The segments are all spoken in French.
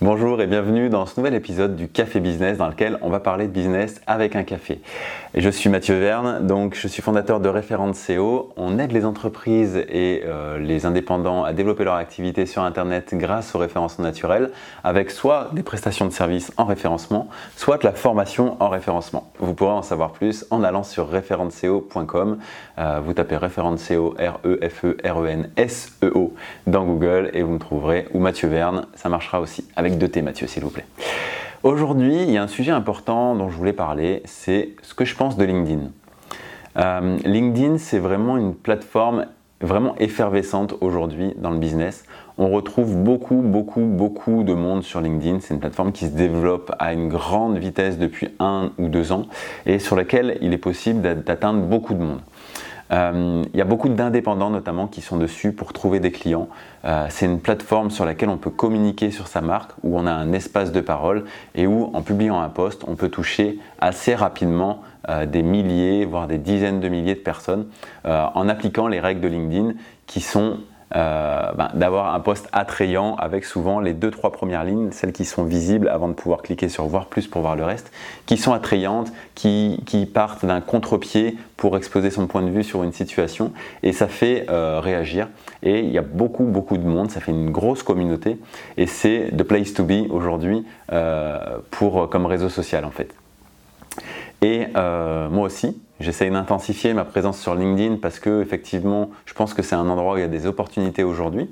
Bonjour et bienvenue dans ce nouvel épisode du Café Business dans lequel on va parler de business avec un café. Je suis Mathieu Verne, donc je suis fondateur de Référente CO. On aide les entreprises et euh, les indépendants à développer leur activité sur Internet grâce au référencement naturel avec soit des prestations de services en référencement, soit de la formation en référencement. Vous pourrez en savoir plus en allant sur référenceco.com. Euh, vous tapez Référente CO, R-E-F-E-R-E-N-S-E-O dans Google et vous me trouverez, ou Mathieu Verne, ça marchera aussi deux T Mathieu s'il vous plaît. Aujourd'hui, il y a un sujet important dont je voulais parler, c'est ce que je pense de LinkedIn. Euh, LinkedIn, c'est vraiment une plateforme vraiment effervescente aujourd'hui dans le business. On retrouve beaucoup, beaucoup, beaucoup de monde sur LinkedIn. C'est une plateforme qui se développe à une grande vitesse depuis un ou deux ans et sur laquelle il est possible d'atteindre beaucoup de monde. Euh, il y a beaucoup d'indépendants notamment qui sont dessus pour trouver des clients. Euh, c'est une plateforme sur laquelle on peut communiquer sur sa marque, où on a un espace de parole et où en publiant un post, on peut toucher assez rapidement euh, des milliers, voire des dizaines de milliers de personnes en appliquant les règles de LinkedIn qui sont euh, ben, d'avoir un poste attrayant avec souvent les deux trois premières lignes, celles qui sont visibles avant de pouvoir cliquer sur voir plus pour voir le reste, qui sont attrayantes, qui, partent d'un contre-pied pour exposer son point de vue sur une situation et ça fait euh, réagir. Et il y a beaucoup beaucoup de monde, ça fait une grosse communauté et c'est the place to be aujourd'hui euh, pour comme réseau social en fait. Et moi aussi, J'essaye d'intensifier ma présence sur LinkedIn parce que effectivement, je pense que c'est un endroit où il y a des opportunités aujourd'hui.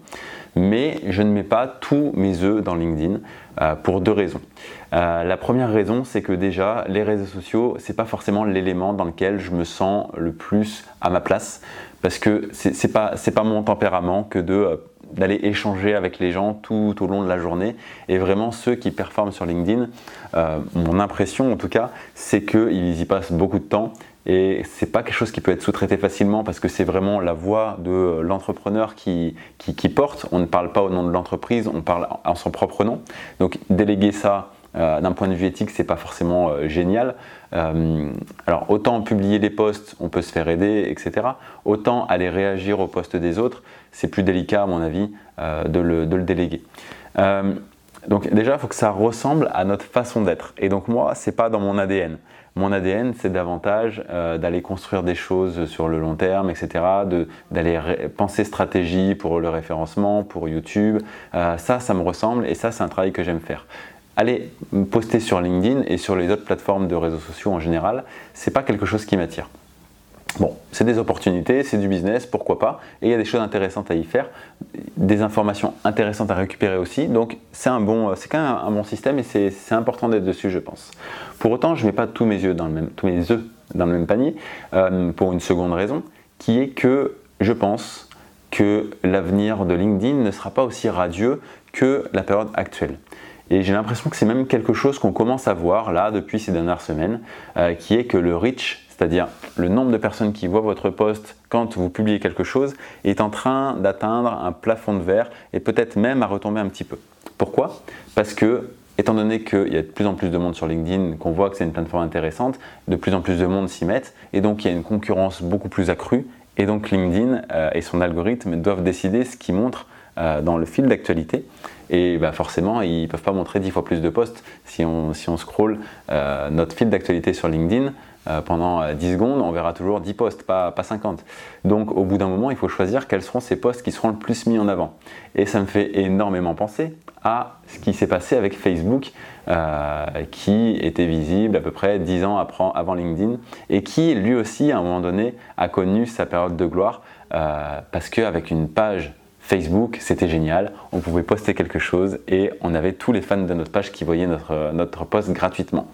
Mais je ne mets pas tous mes œufs dans LinkedIn euh, pour deux raisons. Euh, la première raison, c'est que déjà, les réseaux sociaux, c'est pas forcément l'élément dans lequel je me sens le plus à ma place parce que c'est pas pas mon tempérament que euh, d'aller échanger avec les gens tout au long de la journée. Et vraiment, ceux qui performent sur LinkedIn, mon impression en tout cas, c'est qu'ils y passent beaucoup de temps et c'est pas quelque chose qui peut être sous-traité facilement parce que c'est vraiment la voix de l'entrepreneur qui, qui, porte. On ne parle pas au nom de l'entreprise, on parle en son propre nom. Donc déléguer ça euh, d'un point de vue éthique, c'est pas forcément euh, génial. Euh, alors autant publier les posts, on peut se faire aider, etc. Autant aller réagir aux posts des autres, c'est plus délicat à mon avis de le, de, le, déléguer. Donc déjà, il faut que ça ressemble à notre façon d'être. Et donc moi, c'est pas dans mon ADN. Mon ADN, c'est davantage euh, d'aller construire des choses sur le long terme, etc., d'aller penser stratégie pour le référencement, pour YouTube. Euh, ça, ça me ressemble et ça, c'est un travail que j'aime faire. Aller poster sur LinkedIn et sur les autres plateformes de réseaux sociaux en général, c'est pas quelque chose qui m'attire. Bon, c'est des opportunités, c'est du business, pourquoi pas, et il y a des choses intéressantes à y faire, des informations intéressantes à récupérer aussi, donc c'est un bon, c'est quand même un bon système et c'est important d'être dessus, je pense. Pour autant, je ne mets pas tous mes yeux dans le même, tous mes œufs dans le même panier, euh, pour une seconde raison, qui est que je pense que l'avenir de LinkedIn ne sera pas aussi radieux que la période actuelle. Et j'ai l'impression que c'est même quelque chose qu'on commence à voir là depuis ces dernières semaines, euh, qui est que le reach, c'est-à-dire le nombre de personnes qui voient votre post quand vous publiez quelque chose, est en train d'atteindre un plafond de verre et peut-être même à retomber un petit peu. Pourquoi? Parce que étant donné qu'il y a de plus en plus de monde sur LinkedIn, qu'on voit que c'est une plateforme intéressante, de plus en plus de monde s'y mettent, et donc il y a une concurrence beaucoup plus accrue, et donc LinkedIn euh, et son algorithme doivent décider ce qui montre euh, dans le fil d'actualité. Et bah, forcément, ils ne peuvent pas montrer 10 fois plus de posts. Si on, si on scroll euh, notre fil d'actualité sur LinkedIn, pendant 10 euh, secondes, on verra toujours 10 posts, pas, pas 50. Donc au bout d'un moment, il faut choisir quels seront ces posts qui seront le plus mis en avant. Et ça me fait énormément penser à ce qui s'est passé avec Facebook, euh, qui était visible à peu près 10 ans avant LinkedIn, et qui lui aussi, à un moment donné, a connu sa période de gloire, parce qu'avec une page Facebook, c'était génial, on pouvait poster quelque chose et on avait tous les fans de notre page qui voyaient notre, notre post gratuitement.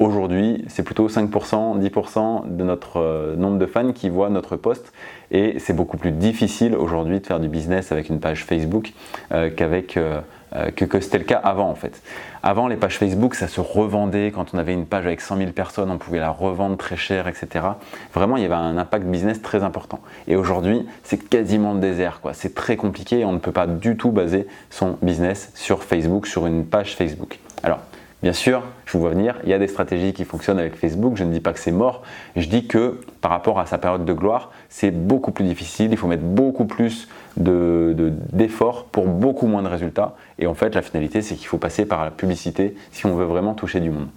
Aujourd'hui, c'est plutôt 5%, 10% de notre euh, nombre de fans qui voient notre post et c'est beaucoup plus difficile aujourd'hui de faire du business avec une page Facebook euh, qu'avec euh, que, c'était le cas avant en fait. Avant les pages Facebook ça se revendait quand on avait une page avec 100 000 personnes on pouvait la revendre très cher etc. Vraiment il y avait un impact business très important. Et aujourd'hui c'est quasiment le désert. C'est très compliqué on ne peut pas du tout baser son business sur Facebook, sur une page Facebook. Alors Bien sûr, je vous vois venir, il y a des stratégies qui fonctionnent avec Facebook, je ne dis pas que c'est mort, je dis que par rapport à sa période de gloire, c'est beaucoup plus difficile, il faut mettre beaucoup plus d'efforts pour beaucoup moins de résultats. Et en fait, la finalité, c'est qu'il faut passer par la publicité si on veut vraiment toucher du monde.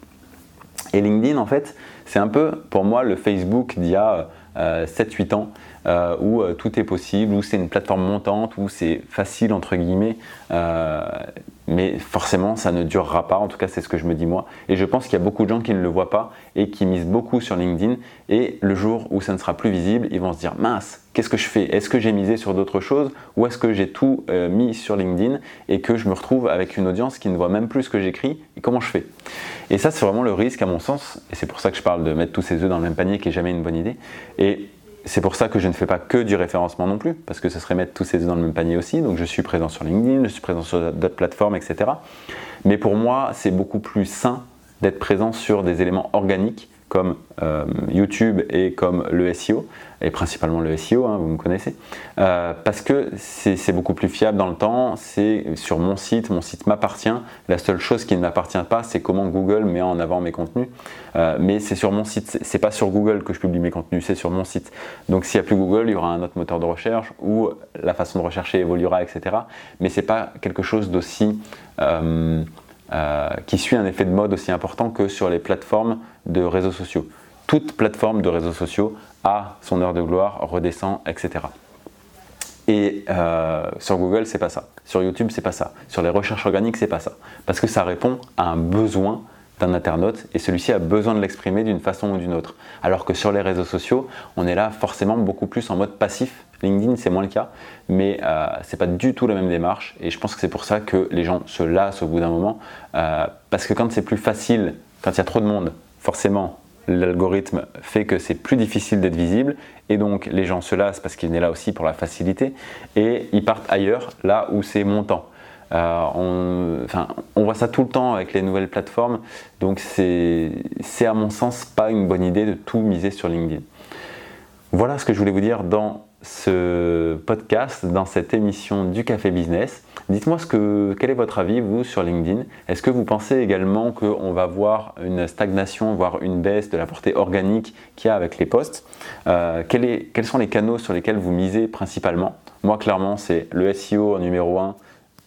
Et LinkedIn, en fait, c'est un peu pour moi le Facebook d'il y a 7-8 euh, ans. Euh, où euh, tout est possible, où c'est une plateforme montante, où c'est facile entre guillemets, mais forcément ça ne durera pas, en tout cas c'est ce que je me dis moi. Et je pense qu'il y a beaucoup de gens qui ne le voient pas et qui misent beaucoup sur LinkedIn, et le jour où ça ne sera plus visible, ils vont se dire mince, qu'est-ce que je fais? Est-ce que j'ai misé sur d'autres choses, ou est-ce que j'ai tout mis sur LinkedIn et que je me retrouve avec une audience qui ne voit même plus ce que j'écris, et comment je fais? Et ça c'est vraiment le risque à mon sens, et c'est pour ça que je parle de mettre tous ses œufs dans le même panier qui est jamais une bonne idée. Et c'est pour ça que je ne fais pas que du référencement non plus, parce que ce serait mettre tous ces œufs dans le même panier aussi. Donc je suis présent sur LinkedIn, je suis présent sur d'autres plateformes, etc. Mais pour moi, c'est beaucoup plus sain d'être présent sur des éléments organiques comme euh, YouTube et comme le SEO, et principalement le SEO, hein, vous me connaissez, euh, parce que c'est beaucoup plus fiable dans le temps, c'est sur mon site, mon site m'appartient, la seule chose qui ne m'appartient pas, c'est comment Google met en avant mes contenus, euh, mais c'est sur mon site, c'est pas sur Google que je publie mes contenus, c'est sur mon site. Donc s'il n'y a plus Google, il y aura un autre moteur de recherche, ou la façon de rechercher évoluera, etc. Mais c'est pas quelque chose d'aussi... Euh, qui suit un effet de mode aussi important que sur les plateformes de réseaux sociaux. Toute plateforme de réseaux sociaux a son heure de gloire, redescend, etc. Et euh, sur Google, c'est pas ça. Sur YouTube, c'est pas ça. Sur les recherches organiques, c'est pas ça. Parce que ça répond à un besoin d'un internaute et celui-ci a besoin de l'exprimer d'une façon ou d'une autre. Alors que sur les réseaux sociaux, on est là forcément beaucoup plus en mode passif LinkedIn, c'est moins le cas, mais euh, c'est pas du tout la même démarche. Et je pense que c'est pour ça que les gens se lassent au bout d'un moment. Euh, parce que quand c'est plus facile, quand il y a trop de monde, forcément, l'algorithme fait que c'est plus difficile d'être visible. Et donc, les gens se lassent parce qu'il est là aussi pour la facilité. Et ils partent ailleurs, là où c'est montant. Euh, on, voit ça tout le temps avec les nouvelles plateformes. Donc, c'est à mon sens pas une bonne idée de tout miser sur LinkedIn. Voilà ce que je voulais vous dire dans ce podcast, dans cette émission du Café Business. Dites-moi quel est votre avis, vous, sur LinkedIn Est-ce que vous pensez également qu'on va voir une stagnation, voire une baisse de la portée organique qu'il y a avec les posts euh, Quels sont les canaux sur lesquels vous misez principalement? Moi, clairement, c'est le SEO en numéro 1,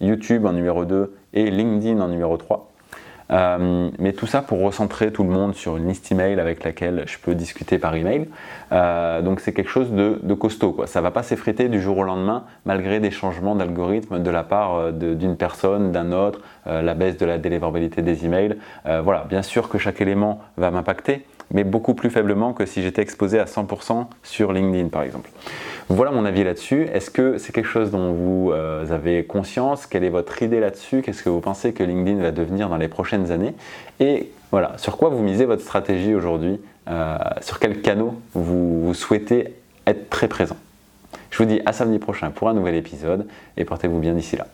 YouTube en numéro 2 et LinkedIn en numéro 3. Euh, mais tout ça pour recentrer tout le monde sur une liste email avec laquelle je peux discuter par email. Euh, donc c'est quelque chose de, costaud. Ça ne va pas s'effriter du jour au lendemain malgré des changements d'algorithme de la part euh, d'une personne, d'un autre, la baisse de la délivrabilité des emails. voilà, bien sûr que chaque élément va m'impacter, mais beaucoup plus faiblement que si j'étais exposé à 100% sur LinkedIn par exemple. Voilà mon avis là-dessus. Est-ce que c'est quelque chose dont vous euh, avez conscience? Quelle est votre idée là-dessus? Qu'est-ce que vous pensez que LinkedIn va devenir dans les prochaines années? Et voilà, sur quoi vous misez votre stratégie aujourd'hui? Euh, Sur quel canaux vous, souhaitez être très présent? Je vous dis à samedi prochain pour un nouvel épisode et portez-vous bien d'ici là.